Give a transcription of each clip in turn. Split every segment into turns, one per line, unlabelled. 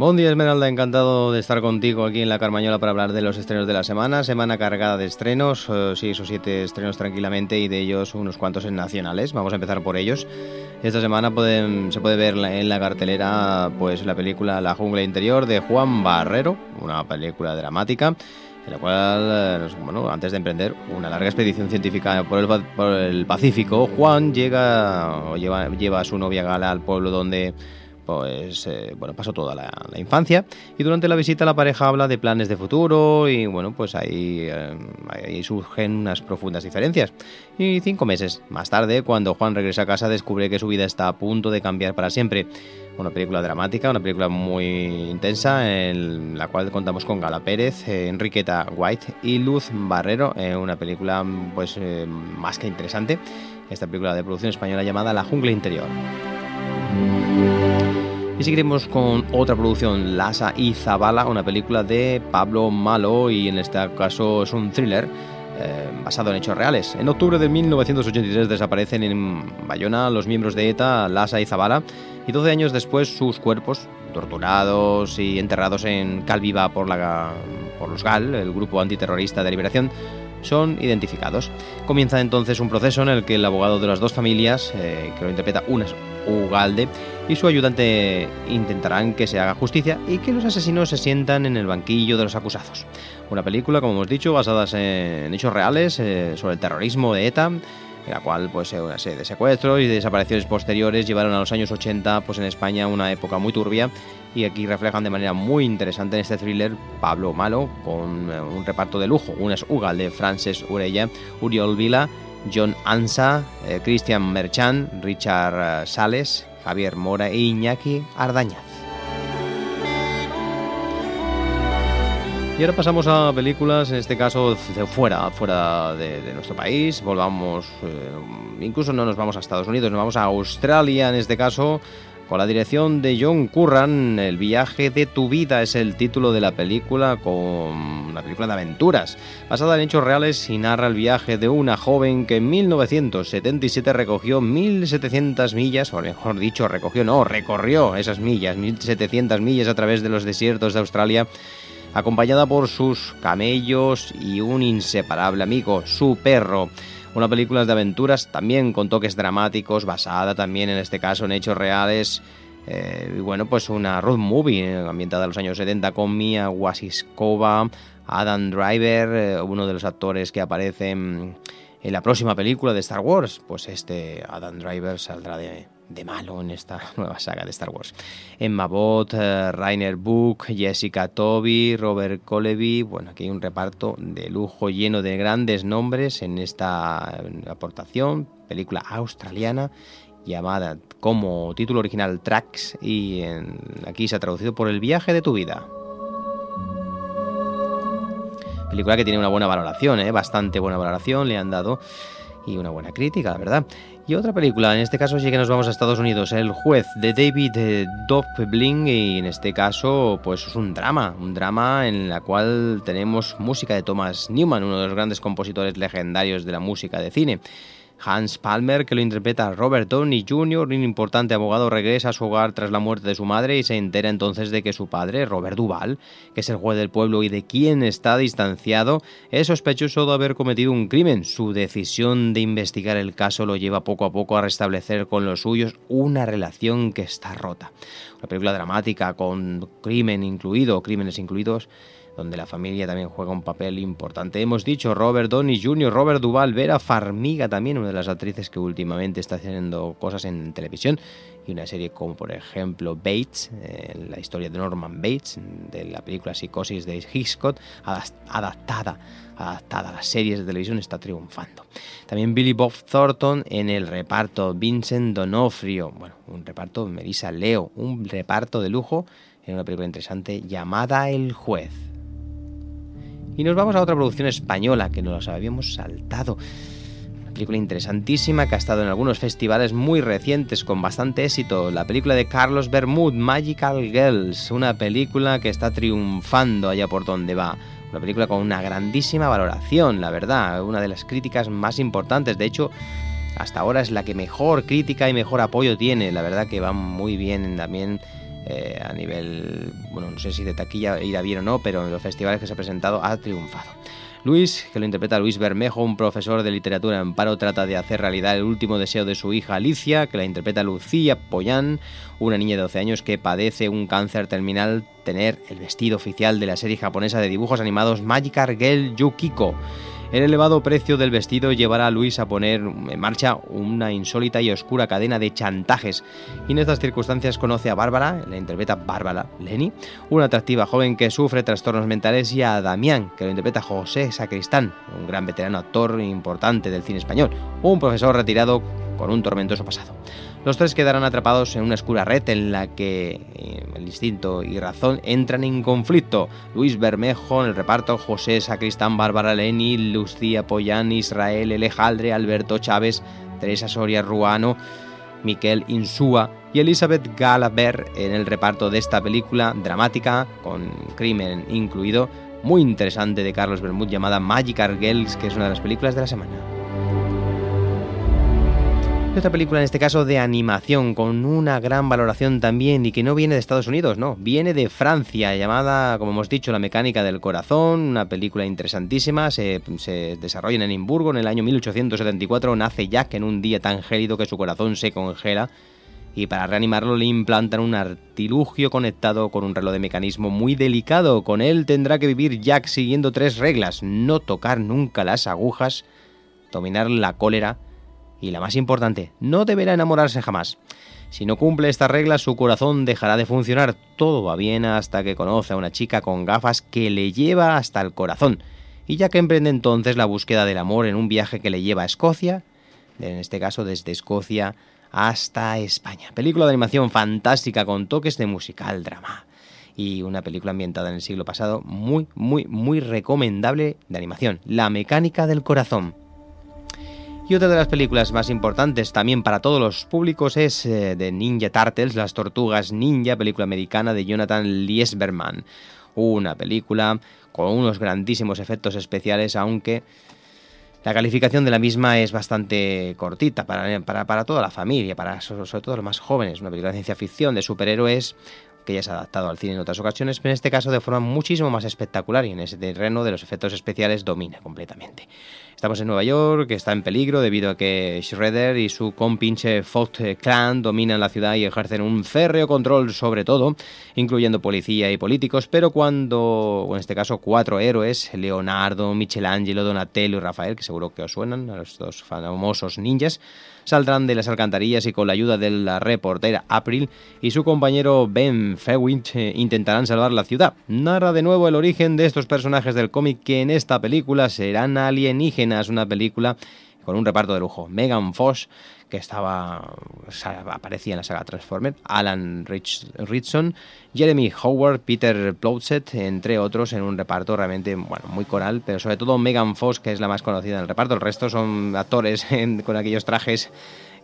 Buen día Esmeralda, encantado de estar contigo aquí en la Carmañola para hablar de los estrenos de la semana. Semana cargada de estrenos, eh, seis o siete estrenos tranquilamente y de ellos unos cuantos en nacionales. Vamos a empezar por ellos. Esta semana se puede ver en la cartelera pues la película La jungla interior de Juan Barrero, una película dramática en la cual, eh, bueno, antes de emprender una larga expedición científica por el, por el Pacífico, Juan llega, lleva, lleva a su novia Gala al pueblo donde pues eh, bueno, pasó toda la, infancia y durante la visita la pareja habla de planes de futuro y bueno, pues ahí, eh, ahí, surgen unas profundas diferencias. Y cinco meses más tarde, cuando Juan regresa a casa, descubre que su vida está a punto de cambiar para siempre. Una película dramática, una película muy intensa en la cual contamos con Gala Pérez, Enriqueta White y Luz Barrero, una película pues eh, más que interesante. Esta película de producción española llamada La jungla interior. Y seguiremos con otra producción, Lasa y Zabala, una película de Pablo Malo y en este caso es un thriller eh, basado en hechos reales. En octubre de 1983 desaparecen en Bayona los miembros de ETA, Lasa y Zabala, y 12 años después sus cuerpos, torturados y enterrados en Calviva por, la, por los GAL, el grupo antiterrorista de liberación, son identificados. Comienza entonces un proceso en el que el abogado de las dos familias, eh, que lo interpreta unas Ugalde y su ayudante intentarán que se haga justicia y que los asesinos se sientan en el banquillo de los acusados. Una película, como hemos dicho, basada en hechos reales eh, sobre el terrorismo de ETA, en la cual pues una serie de secuestros y desapariciones posteriores llevaron a los años 80 pues en España una época muy turbia y aquí reflejan de manera muy interesante en este thriller Pablo Malo con eh, un reparto de lujo, unas Ugalde, Frances Urella, Uriol Vila John Ansa, eh, Christian Merchant, Richard eh, Sales, Javier Mora e Iñaki Ardañaz. Y ahora pasamos a películas, en este caso de fuera, fuera de, nuestro país. Volvamos, eh, incluso no nos vamos a Estados Unidos, nos vamos a Australia en este caso, con la dirección de John Curran, El viaje de tu vida es el título de la película, con una película de aventuras, basada en hechos reales y narra el viaje de una joven que en 1977 recogió 1.700 millas, o mejor dicho, recogió, no, recorrió esas millas, 1.700 millas a través de los desiertos de Australia, acompañada por sus camellos y un inseparable amigo, su perro una película de aventuras también con toques dramáticos, basada también en este caso en hechos reales. Eh, y bueno, pues una road movie eh, ambientada en los años 70 con Mia Wasiskova, Adam Driver, eh, uno de los actores que aparece en la próxima película de Star Wars. Pues este Adam Driver saldrá de, malo en esta nueva saga de Star Wars. Emma Bott, eh, Rainer Book, Jessica Toby, Robert Coleby. Bueno, aquí hay un reparto de lujo lleno de grandes nombres en esta aportación. Película australiana llamada como título original Tracks y aquí se ha traducido por El viaje de tu vida. Película que tiene una buena valoración, ¿eh? bastante buena valoración le han dado y una buena crítica, la verdad. Y otra película, en este caso sí que nos vamos a Estados Unidos, El juez de David eh, Dobling y en este caso pues es un drama, un drama en la cual tenemos música de Thomas Newman, uno de los grandes compositores legendarios de la música de cine. Hans Palmer, que lo interpreta Robert Downey Jr., un importante abogado, regresa a su hogar tras la muerte de su madre y se entera entonces de que su padre, Robert Duval, que es el juez del pueblo y de quien está distanciado, es sospechoso de haber cometido un crimen. Su decisión de investigar el caso lo lleva poco a poco a restablecer con los suyos una relación que está rota. Una película dramática con crimen incluido, crímenes incluidos donde la familia también juega un papel importante. Hemos dicho Robert Downey Jr., Robert Duvall, Vera Farmiga también, una de las actrices que últimamente está haciendo cosas en televisión, y una serie como por ejemplo Bates, eh, la historia de Norman Bates, de la película Psicosis de Hitchcock, adaptada, adaptada a las series de televisión, está triunfando. También Billy Bob Thornton en el reparto, Vincent Donofrio, bueno, un reparto, Melissa Leo, un reparto de lujo en una película interesante llamada El Juez. Y nos vamos a otra producción española que nos habíamos saltado. Una película interesantísima que ha estado en algunos festivales muy recientes con bastante éxito. La película de Carlos Bermud, Magical Girls. Una película que está triunfando allá por donde va. Una película con una grandísima valoración, la verdad. Una de las críticas más importantes. De hecho, hasta ahora es la que mejor crítica y mejor apoyo tiene. La verdad que va muy bien también eh, a nivel, bueno, no sé si de taquilla irá bien o no, pero en los festivales que se ha presentado ha triunfado. Luis, que lo interpreta Luis Bermejo, un profesor de literatura en paro, trata de hacer realidad el último deseo de su hija Alicia, que la interpreta Lucía Poyán, una niña de 12 años que padece un cáncer terminal, tener el vestido oficial de la serie japonesa de dibujos animados Magic Girl Yukiko. El elevado precio del vestido llevará a Luis a poner en marcha una insólita y oscura cadena de chantajes. Y en estas circunstancias conoce a Bárbara, la interpreta Bárbara Leni, una atractiva joven que sufre trastornos mentales, y a Damián, que lo interpreta José Sacristán, un gran veterano actor importante del cine español, un profesor retirado con un tormentoso pasado. Los tres quedarán atrapados en una oscura red en la que eh, el instinto y razón entran en conflicto. Luis Bermejo en el reparto, José Sacristán, Bárbara Leni, Lucía Pollán, Israel Alejandre, Alberto Chávez, Teresa Soria Ruano, Miquel Insúa y Elizabeth Galaber en el reparto de esta película dramática, con crimen incluido, muy interesante de Carlos Bermud llamada Magic Girls, que es una de las películas de la semana. Otra película en este caso de animación con una gran valoración también y que no viene de Estados Unidos, no, viene de Francia, llamada, como hemos dicho, La mecánica del corazón, una película interesantísima, se, desarrolla en Edimburgo en el año 1874, nace Jack en un día tan gélido que su corazón se congela y para reanimarlo le implantan un artilugio conectado con un reloj de mecanismo muy delicado. Con él tendrá que vivir Jack siguiendo tres reglas, no tocar nunca las agujas, dominar la cólera, y la más importante, no deberá enamorarse jamás. Si no cumple esta regla, su corazón dejará de funcionar. Todo va bien hasta que conoce a una chica con gafas que le lleva hasta el corazón. Y ya que emprende entonces la búsqueda del amor en un viaje que le lleva a Escocia, en este caso desde Escocia hasta España. Película de animación fantástica con toques de musical drama. Y una película ambientada en el siglo pasado muy, muy, muy recomendable de animación. La mecánica del corazón. Y otra de las películas más importantes también para todos los públicos es eh, de Ninja Turtles, Las Tortugas Ninja, película americana de Jonathan Liesberman. Una película con unos grandísimos efectos especiales, aunque la calificación de la misma es bastante cortita para, para, toda la familia, para sobre todo los más jóvenes. Una película de ciencia ficción de superhéroes que ya se ha adaptado al cine en otras ocasiones, pero en este caso de forma muchísimo más espectacular y en ese terreno de los efectos especiales domina completamente. Estamos en Nueva York, que está en peligro debido a que Shredder y su compinche Fox Clan dominan la ciudad y ejercen un férreo control sobre todo, incluyendo policía y políticos, pero cuando, en este caso, cuatro héroes, Leonardo, Michelangelo, Donatello y Rafael, que seguro que os suenan, a los dos famosos ninjas, saldrán de las alcantarillas y con la ayuda de la reportera April y su compañero Ben Fewint eh, intentarán salvar la ciudad. Narra de nuevo el origen de estos personajes del cómic que en esta película serán alienígenas, una película con un reparto de lujo. Megan Fox, que estaba aparecía en la saga Transformer, Alan Rich, Richson, Jeremy Howard, Peter Plotset, entre otros, en un reparto realmente bueno, muy coral, pero sobre todo Megan Fox, que es la más conocida en el reparto. El resto son actores con aquellos trajes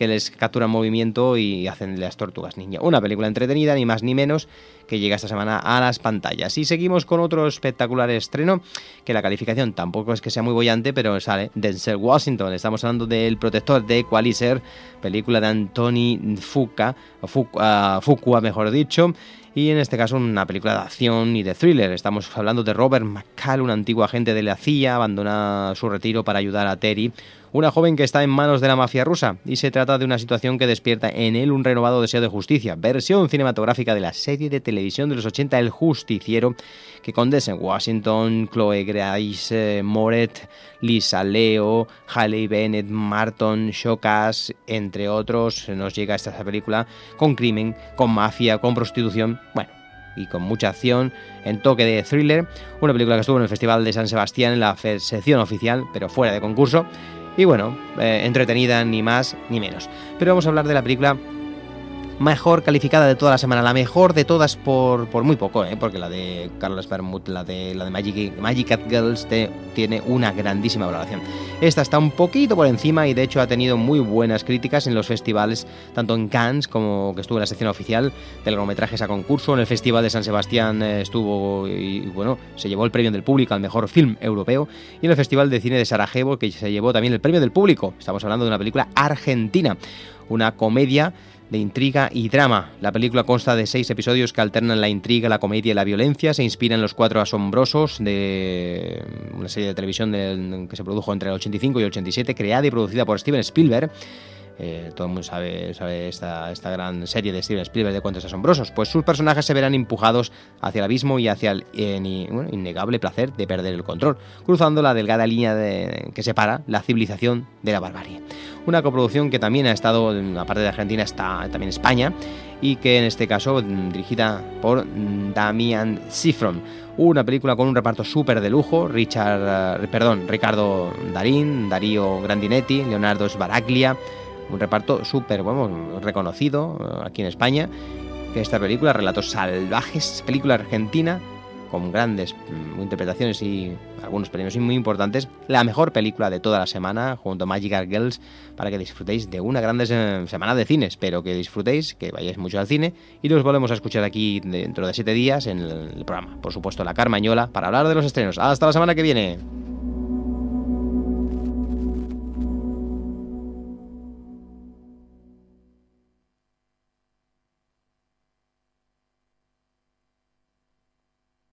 que les capturan movimiento y hacen las tortugas ninja. Una película entretenida, ni más ni menos, que llega esta semana a las pantallas. Y seguimos con otro espectacular estreno, que la calificación tampoco es que sea muy bollante, pero sale Denzel Washington. Estamos hablando del protector de Equalizer, película de Anthony Fuqua, Fuqua, Fuqua mejor dicho, y en este caso una película de acción y de thriller. Estamos hablando de Robert McCall, un antiguo agente de la CIA, abandona su retiro para ayudar a Terry, una joven que está en manos de la mafia rusa, y se trata de una situación que despierta en él un renovado deseo de justicia, versión cinematográfica de la serie de televisión de los 80 El Justiciero, que con en Washington, Chloe Grace Moret, Lisa Leo, Hailey Bennett, Martin Shokas, entre otros, nos llega esta película con crimen, con mafia, con prostitución, bueno, y con mucha acción en toque de thriller, una película que estuvo en el Festival de San Sebastián en la sección oficial, pero fuera de concurso, y bueno, eh, entretenida ni más ni menos. Pero vamos a hablar de la película mejor calificada de toda la semana, la mejor de todas por, por muy poco, ¿eh? porque la de Carlos Bermud, la de, la de Magic, Magic Cat Girls, tiene una grandísima valoración. Esta está un poquito por encima y de hecho ha tenido muy buenas críticas en los festivales, tanto en Cannes como que estuvo en la sección oficial de largometrajes a concurso, en el Festival de San Sebastián eh, estuvo y, bueno, se llevó el premio del público al mejor film europeo y en el Festival de Cine de Sarajevo que se llevó también el premio del público. Estamos hablando de una película argentina, una comedia de intriga y drama. La película consta de seis episodios que alternan la intriga, la comedia y la violencia. Se inspira en Los Cuatro Asombrosos, de una serie de televisión que se produjo entre el 85 y el 87, creada y producida por Steven Spielberg. Eh, todo el mundo sabe, sabe esta, esta, gran serie de Steven Spielberg de cuentos asombrosos, pues sus personajes se verán empujados hacia el abismo y hacia el innegable placer de perder el control, cruzando la delgada línea de, que separa la civilización de la barbarie. Una coproducción que también ha estado, aparte de Argentina, está también España, y que en este caso dirigida por Damian Sifron. Una película con un reparto súper de lujo, Richard, eh, perdón, Ricardo Darín, Darío Grandinetti, Leonardo Sbaraglia, un reparto súper bueno, reconocido eh, aquí en España. Que esta película, Relatos Salvajes, película argentina, con grandes mm, interpretaciones y algunos premios muy importantes. La mejor película de toda la semana, junto a Magical Girls, para que disfrutéis de una grande semana de cine. Espero que disfrutéis, que vayáis mucho al cine y nos volvemos a escuchar aquí dentro de siete días en el programa. Por supuesto, La Carmañola, para hablar de los estrenos. Hasta la semana que viene.